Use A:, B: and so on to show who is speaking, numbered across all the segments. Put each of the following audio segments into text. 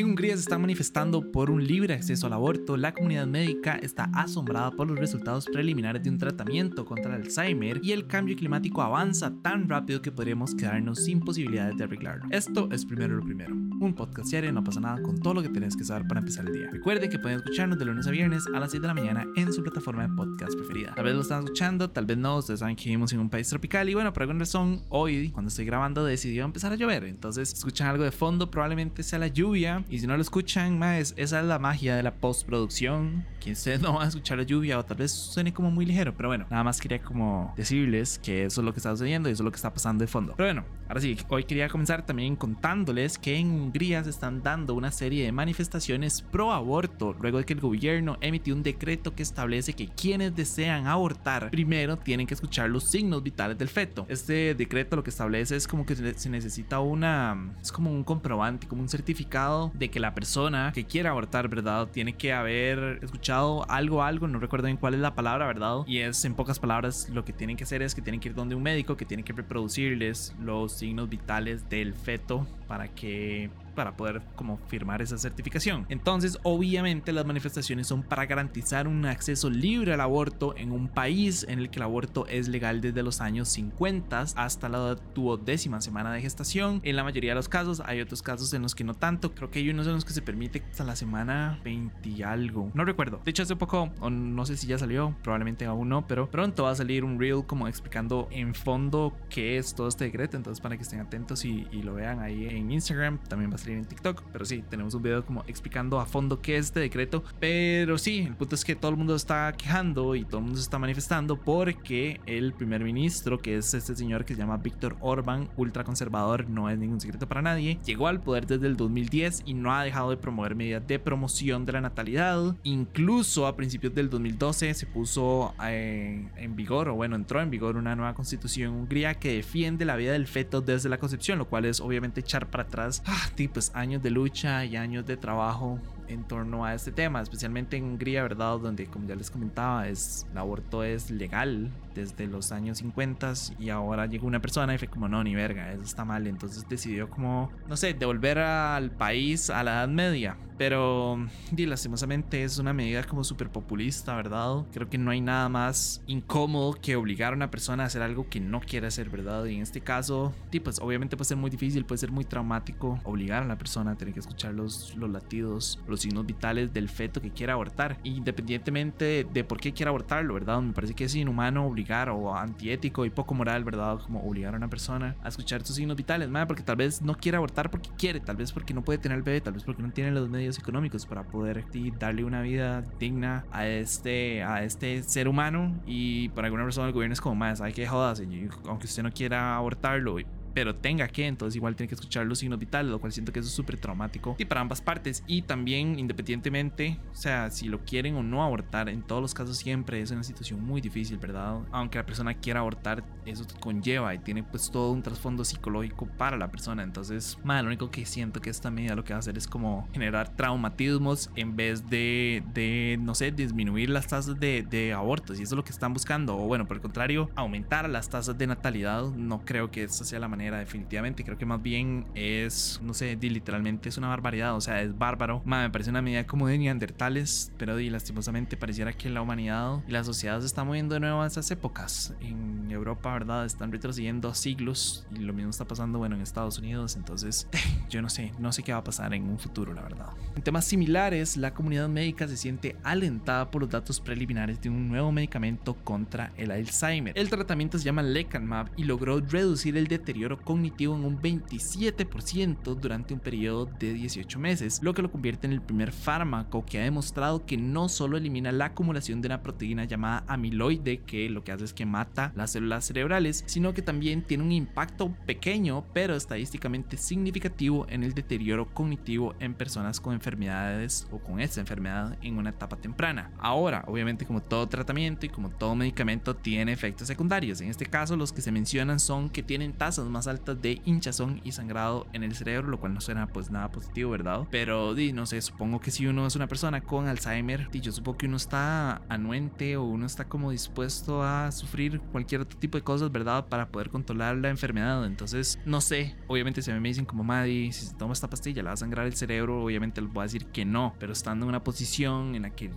A: En Hungría se está manifestando por un libre acceso al aborto. La comunidad médica está asombrada por los resultados preliminares de un tratamiento contra el Alzheimer y el cambio climático avanza tan rápido que podríamos quedarnos sin posibilidades de arreglarlo. Esto es primero lo primero. Un podcast serie, no pasa nada con todo lo que tienes que saber para empezar el día. Recuerde que pueden escucharnos de lunes a viernes a las 6 de la mañana en su plataforma de podcast preferida. Tal vez lo están escuchando, tal vez no. Ustedes saben que vivimos en un país tropical y bueno, por alguna razón, hoy, cuando estoy grabando, decidió empezar a llover. Entonces, escuchan algo de fondo, probablemente sea la lluvia y si no lo escuchan, más, esa es la magia de la postproducción. Que ustedes no van a escuchar la lluvia o tal vez suene como muy ligero. Pero bueno, nada más quería como decirles que eso es lo que está sucediendo y eso es lo que está pasando de fondo. Pero bueno, ahora sí, hoy quería comenzar también contándoles que en Hungría se están dando una serie de manifestaciones pro aborto luego de que el gobierno emitió un decreto que establece que quienes desean abortar primero tienen que escuchar los signos vitales del feto. Este decreto lo que establece es como que se necesita una, es como un comprobante, como un certificado de que la persona que quiera abortar, ¿verdad? Tiene que haber escuchado algo, algo, no recuerdo en cuál es la palabra, ¿verdad? Y es en pocas palabras lo que tienen que hacer es que tienen que ir donde un médico que tiene que reproducirles los signos vitales del feto para que para poder como firmar esa certificación. Entonces, obviamente las manifestaciones son para garantizar un acceso libre al aborto en un país en el que el aborto es legal desde los años 50 hasta la duodécima semana de gestación. En la mayoría de los casos, hay otros casos en los que no tanto. Creo que hay unos en los que se permite hasta la semana 20 y algo. No recuerdo. De hecho, hace poco, o no sé si ya salió, probablemente aún no, pero pronto va a salir un reel como explicando en fondo qué es todo este decreto. Entonces, para que estén atentos y, y lo vean ahí en Instagram, también va a salir en TikTok. Pero sí, tenemos un video como explicando a fondo qué es este decreto. Pero sí, el punto es que todo el mundo está quejando y todo el mundo se está manifestando porque el primer ministro, que es este señor que se llama Víctor Orban, ultraconservador, no es ningún secreto para nadie, llegó al poder desde el 2010 y no ha dejado de promover medidas de promoción de la natalidad. Incluso a principios del 2012 se puso eh, en vigor, o bueno, entró en vigor una nueva constitución hungría que defiende la vida del feto desde la concepción, lo cual es obviamente echar para atrás ah, pues, años de lucha y años de trabajo en torno a este tema, especialmente en Hungría, ¿verdad? Donde, como ya les comentaba, es, el aborto es legal desde los años 50 y ahora llegó una persona y fue como, no, ni verga, eso está mal. Entonces decidió como, no sé, devolver al país a la Edad Media. Pero, y lastimosamente es una medida como súper populista, ¿verdad? Creo que no hay nada más incómodo que obligar a una persona a hacer algo que no quiere hacer, ¿verdad? Y en este caso, sí, pues obviamente puede ser muy difícil, puede ser muy traumático obligar a la persona a tener que escuchar los, los latidos, los signos vitales del feto que quiera abortar, independientemente de, por qué quiera abortarlo, ¿verdad? Me parece que es inhumano obligar o antiético y poco moral, ¿verdad? Como obligar a una persona a escuchar sus signos vitales, madre, porque tal vez no quiere abortar porque quiere, tal vez porque no puede tener el bebé, tal vez porque no tiene los medios económicos para poder darle una vida digna a este, a este ser humano y por alguna razón el gobierno es como más, hay que jodas, aunque usted no quiera abortarlo, pero tenga que, entonces igual tiene que escuchar los signos vitales, lo cual siento que eso es súper traumático y para ambas partes. Y también, independientemente, o sea, si lo quieren o no abortar, en todos los casos siempre es una situación muy difícil, ¿verdad? Aunque la persona quiera abortar, eso conlleva y tiene pues todo un trasfondo psicológico para la persona. Entonces, más lo único que siento que esta medida lo que va a hacer es como generar traumatismos en vez de, de no sé, disminuir las tasas de, de abortos. Y eso es lo que están buscando. O bueno, por el contrario, aumentar las tasas de natalidad. No creo que esa sea la manera definitivamente. Creo que más bien es, no sé, literalmente es una barbaridad, o sea, es bárbaro. me parece una medida como de neandertales, pero di, lastimosamente pareciera que la humanidad y la sociedad se está moviendo de nuevo a esas épocas. En Europa, ¿verdad? Están retrocediendo siglos y lo mismo está pasando, bueno, en Estados Unidos. Entonces, yo no sé, no sé qué va a pasar en un futuro, la verdad. En temas similares, la comunidad médica se siente alentada por los datos preliminares de un nuevo medicamento contra el Alzheimer. El tratamiento se llama Lecanemab y logró reducir el deterioro cognitivo en un 27% durante un periodo de 18 meses, lo que lo convierte en el primer fármaco que ha demostrado que no solo elimina la acumulación de una proteína llamada amiloide, que lo que hace es que mata las células cerebrales, sino que también tiene un impacto pequeño pero estadísticamente significativo en el deterioro cognitivo en personas con enfermedades o con esta enfermedad en una etapa temprana. Ahora, obviamente como todo tratamiento y como todo medicamento tiene efectos secundarios. En este caso los que se mencionan son que tienen tasas más más altas de hinchazón y sangrado en el cerebro, lo cual no suena pues nada positivo, ¿verdad? Pero di, no sé, supongo que si uno es una persona con Alzheimer, di, yo supongo que uno está anuente o uno está como dispuesto a sufrir cualquier otro tipo de cosas, ¿verdad? Para poder controlar la enfermedad. Entonces, no sé, obviamente si a mí me dicen como Maddy, si se toma esta pastilla le va a sangrar el cerebro, obviamente les voy a decir que no, pero estando en una posición en la que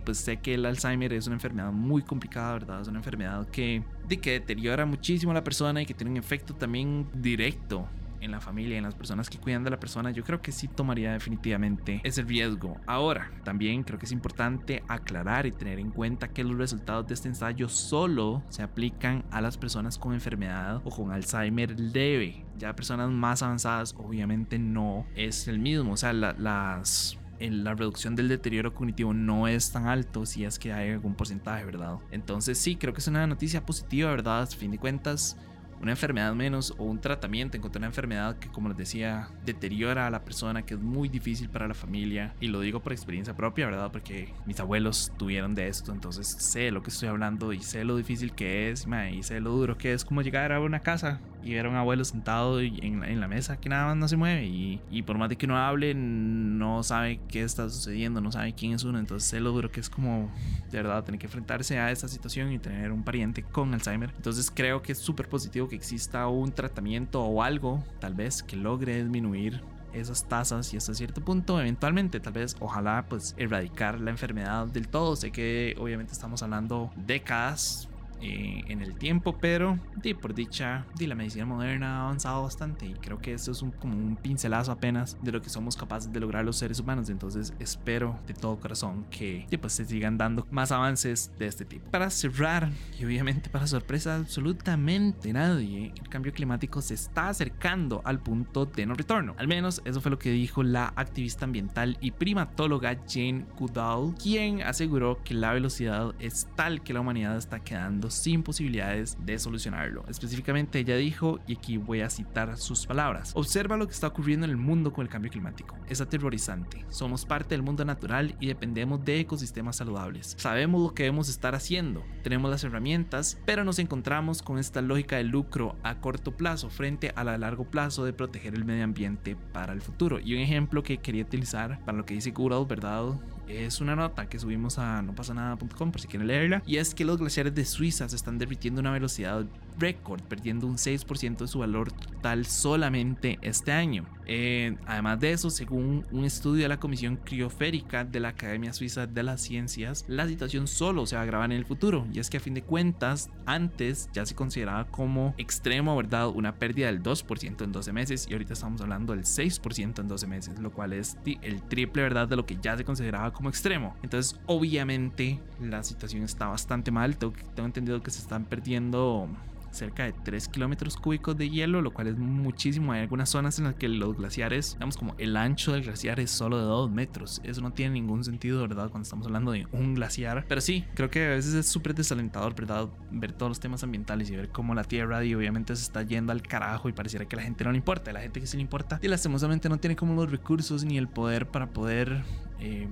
A: pues sé que el Alzheimer es una enfermedad muy complicada, ¿verdad? Es una enfermedad que, que deteriora muchísimo a la persona y que tiene un efecto también directo en la familia, en las personas que cuidan de la persona, yo creo que sí tomaría definitivamente ese riesgo. Ahora, también creo que es importante aclarar y tener en cuenta que los resultados de este ensayo solo se aplican a las personas con enfermedad o con Alzheimer leve. Ya personas más avanzadas, obviamente no es el mismo. O sea, las la reducción del deterioro cognitivo no es tan alto si es que hay algún porcentaje, ¿verdad? Entonces sí, creo que es una noticia positiva, ¿verdad? A fin de cuentas, una enfermedad menos o un tratamiento en contra de una enfermedad que, como les decía, deteriora a la persona, que es muy difícil para la familia. Y lo digo por experiencia propia, ¿verdad? Porque mis abuelos tuvieron de esto, entonces sé lo que estoy hablando y sé lo difícil que es, y sé lo duro que es como llegar a una casa y ver a un abuelo sentado en, en la mesa que nada más no se mueve y, y, por más de que uno hable no sabe qué está sucediendo, no sabe quién es uno, entonces sé lo duro que es como de verdad tener que enfrentarse a esta situación y tener un pariente con Alzheimer. Entonces creo que es súper positivo que exista un tratamiento o algo tal vez que logre disminuir esas tasas y hasta cierto punto eventualmente tal vez ojalá pues erradicar la enfermedad del todo. Sé que obviamente estamos hablando décadas eh, en el tiempo, pero di, por dicha, di, la medicina moderna ha avanzado bastante y creo que esto es un, como un pincelazo apenas de lo que somos capaces de lograr los seres humanos. Entonces espero de todo corazón que pues, se sigan dando más avances de este tipo. Para cerrar, y obviamente para sorpresa absolutamente nadie, el cambio climático se está acercando al punto de no retorno. Al menos eso fue lo que dijo la activista ambiental y primatóloga Jane Goodall, quien aseguró que la velocidad es tal que la humanidad está quedando sin posibilidades de solucionarlo. Específicamente ella dijo, y aquí voy a citar sus palabras, observa lo que está ocurriendo en el mundo con el cambio climático. Es aterrorizante. Somos parte del mundo natural y dependemos de ecosistemas saludables. Sabemos lo que debemos estar haciendo, tenemos las herramientas, pero nos encontramos con esta lógica de lucro a corto plazo frente a la largo plazo de proteger el medio ambiente para el futuro. Y un ejemplo que quería utilizar para lo que dice Google, ¿verdad? Es una nota que subimos a nopasanada.com por si quieren leerla. Y es que los glaciares de Suiza se están derritiendo a una velocidad récord, perdiendo un 6% de su valor total solamente este año. Eh, además de eso, según un estudio de la Comisión Crioférica de la Academia Suiza de las Ciencias, la situación solo se va a agravar en el futuro. Y es que a fin de cuentas, antes ya se consideraba como extremo, ¿verdad? Una pérdida del 2% en 12 meses y ahorita estamos hablando del 6% en 12 meses, lo cual es el triple, ¿verdad? De lo que ya se consideraba como extremo. Entonces, obviamente, la situación está bastante mal. Tengo, entendido que se están perdiendo cerca de 3 kilómetros cúbicos de hielo, lo cual es muchísimo. Hay algunas zonas en las que los glaciares, digamos como el ancho del glaciar es solo de 2 metros. Eso no tiene ningún sentido, ¿verdad? Cuando estamos hablando de un glaciar. Pero sí, creo que a veces es súper desalentador, ¿verdad? Ver todos los temas ambientales y ver cómo la Tierra y obviamente se está yendo al carajo y pareciera que la gente no le importa. La gente que sí le importa y lastimosamente no tiene como los recursos ni el poder para poder... Eh,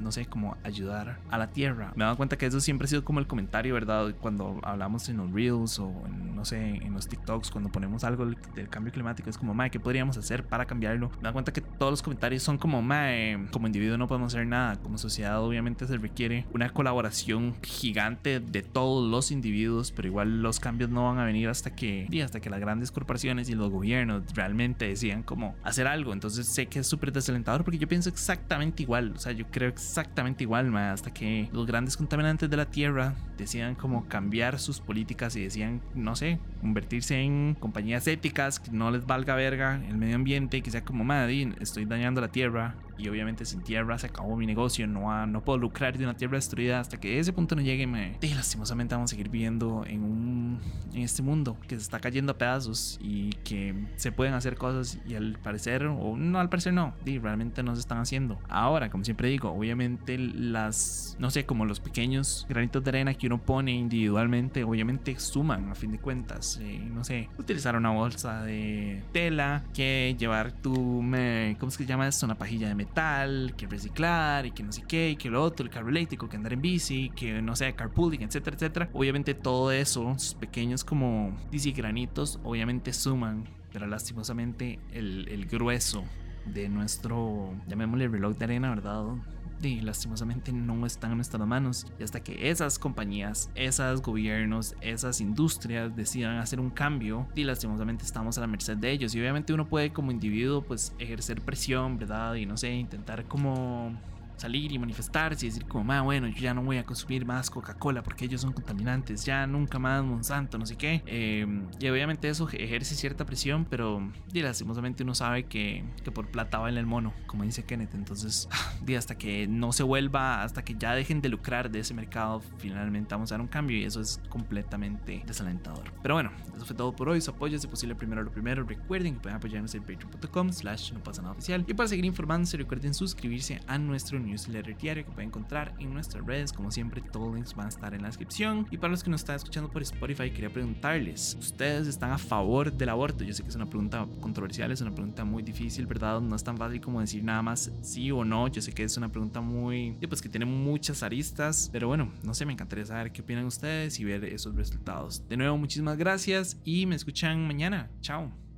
A: no sé, como ayudar a la tierra. Me he dado cuenta que eso siempre ha sido como el comentario, ¿verdad? Cuando hablamos en los Reels o en, no sé, en los TikToks, cuando ponemos algo del, cambio climático, es como, mae, ¿qué podríamos hacer para cambiarlo? Me he dado cuenta que todos los comentarios son como, mae, como individuo no podemos hacer nada. Como sociedad, obviamente, se requiere una colaboración gigante de todos los individuos, pero igual los cambios no van a venir hasta que, hasta que las grandes corporaciones y los gobiernos realmente decidan cómo hacer algo. Entonces sé que es súper desalentador porque yo pienso exactamente igual. O sea, yo creo que exactamente igual, hasta que los grandes contaminantes de la Tierra decían como cambiar sus políticas y decían, no sé, convertirse en compañías éticas que no les valga verga el medio ambiente, que sea como, madre, estoy dañando la Tierra, y obviamente sin tierra se acabó mi negocio, no, no puedo lucrar de una tierra destruida hasta que ese punto no llegue. Me... Y lastimosamente vamos a seguir viviendo en, un, en este mundo que se está cayendo a pedazos y que se pueden hacer cosas y al parecer, o no al parecer no, y realmente no se están haciendo. Ahora, como siempre digo, obviamente las, no sé, como los pequeños granitos de arena que uno pone individualmente, obviamente suman a fin de cuentas. Eh, no sé, utilizar una bolsa de tela que llevar tu, me, ¿cómo es que se llama esto? Una pajilla de metal tal, que reciclar y que no sé qué, y que lo otro, el carro eléctrico, que andar en bici, que no sé, carpooling, etcétera, etcétera. Obviamente todo eso, pequeños como dice granitos, obviamente suman, pero lastimosamente el, el grueso de nuestro, llamémosle reloj de arena, ¿verdad? Y lastimosamente no están en nuestras manos. Y hasta que esas compañías, esos gobiernos, esas industrias decidan hacer un cambio, y lastimosamente estamos a la merced de ellos. Y obviamente uno puede como individuo pues ejercer presión, ¿verdad? Y no sé, intentar como salir y manifestarse y decir como, ah, bueno, yo ya no voy a consumir más Coca-Cola porque ellos son contaminantes, ya nunca más Monsanto, no sé qué. Em, y obviamente eso ejerce cierta presión, pero y lastimosamente uno sabe que, que por plata vale el mono, como dice Kenneth. Entonces, y hasta que no se vuelva, hasta que ya dejen de lucrar de ese mercado, finalmente vamos a dar un cambio y eso es completamente desalentador. Pero bueno, eso fue todo por hoy. Su apoyo es posible primero lo primero. Recuerden que pueden apoyarnos en patreon.com slash no pasa nada oficial. Y para seguir informándose, recuerden suscribirse a nuestro newsletter diario que pueden encontrar en nuestras redes. Como siempre, todos los links van a estar en la descripción. Y para los que nos están escuchando por Spotify, quería preguntarles: ¿Ustedes están a favor del aborto? Yo sé que es una pregunta controversial, es una pregunta muy difícil, ¿verdad? No es tan fácil como decir nada más sí o no. Yo sé que es una pregunta muy, pues que tiene muchas aristas, pero bueno, no sé, me encantaría saber qué opinan ustedes y ver esos resultados. De nuevo, muchísimas gracias y me escuchan mañana. Chao.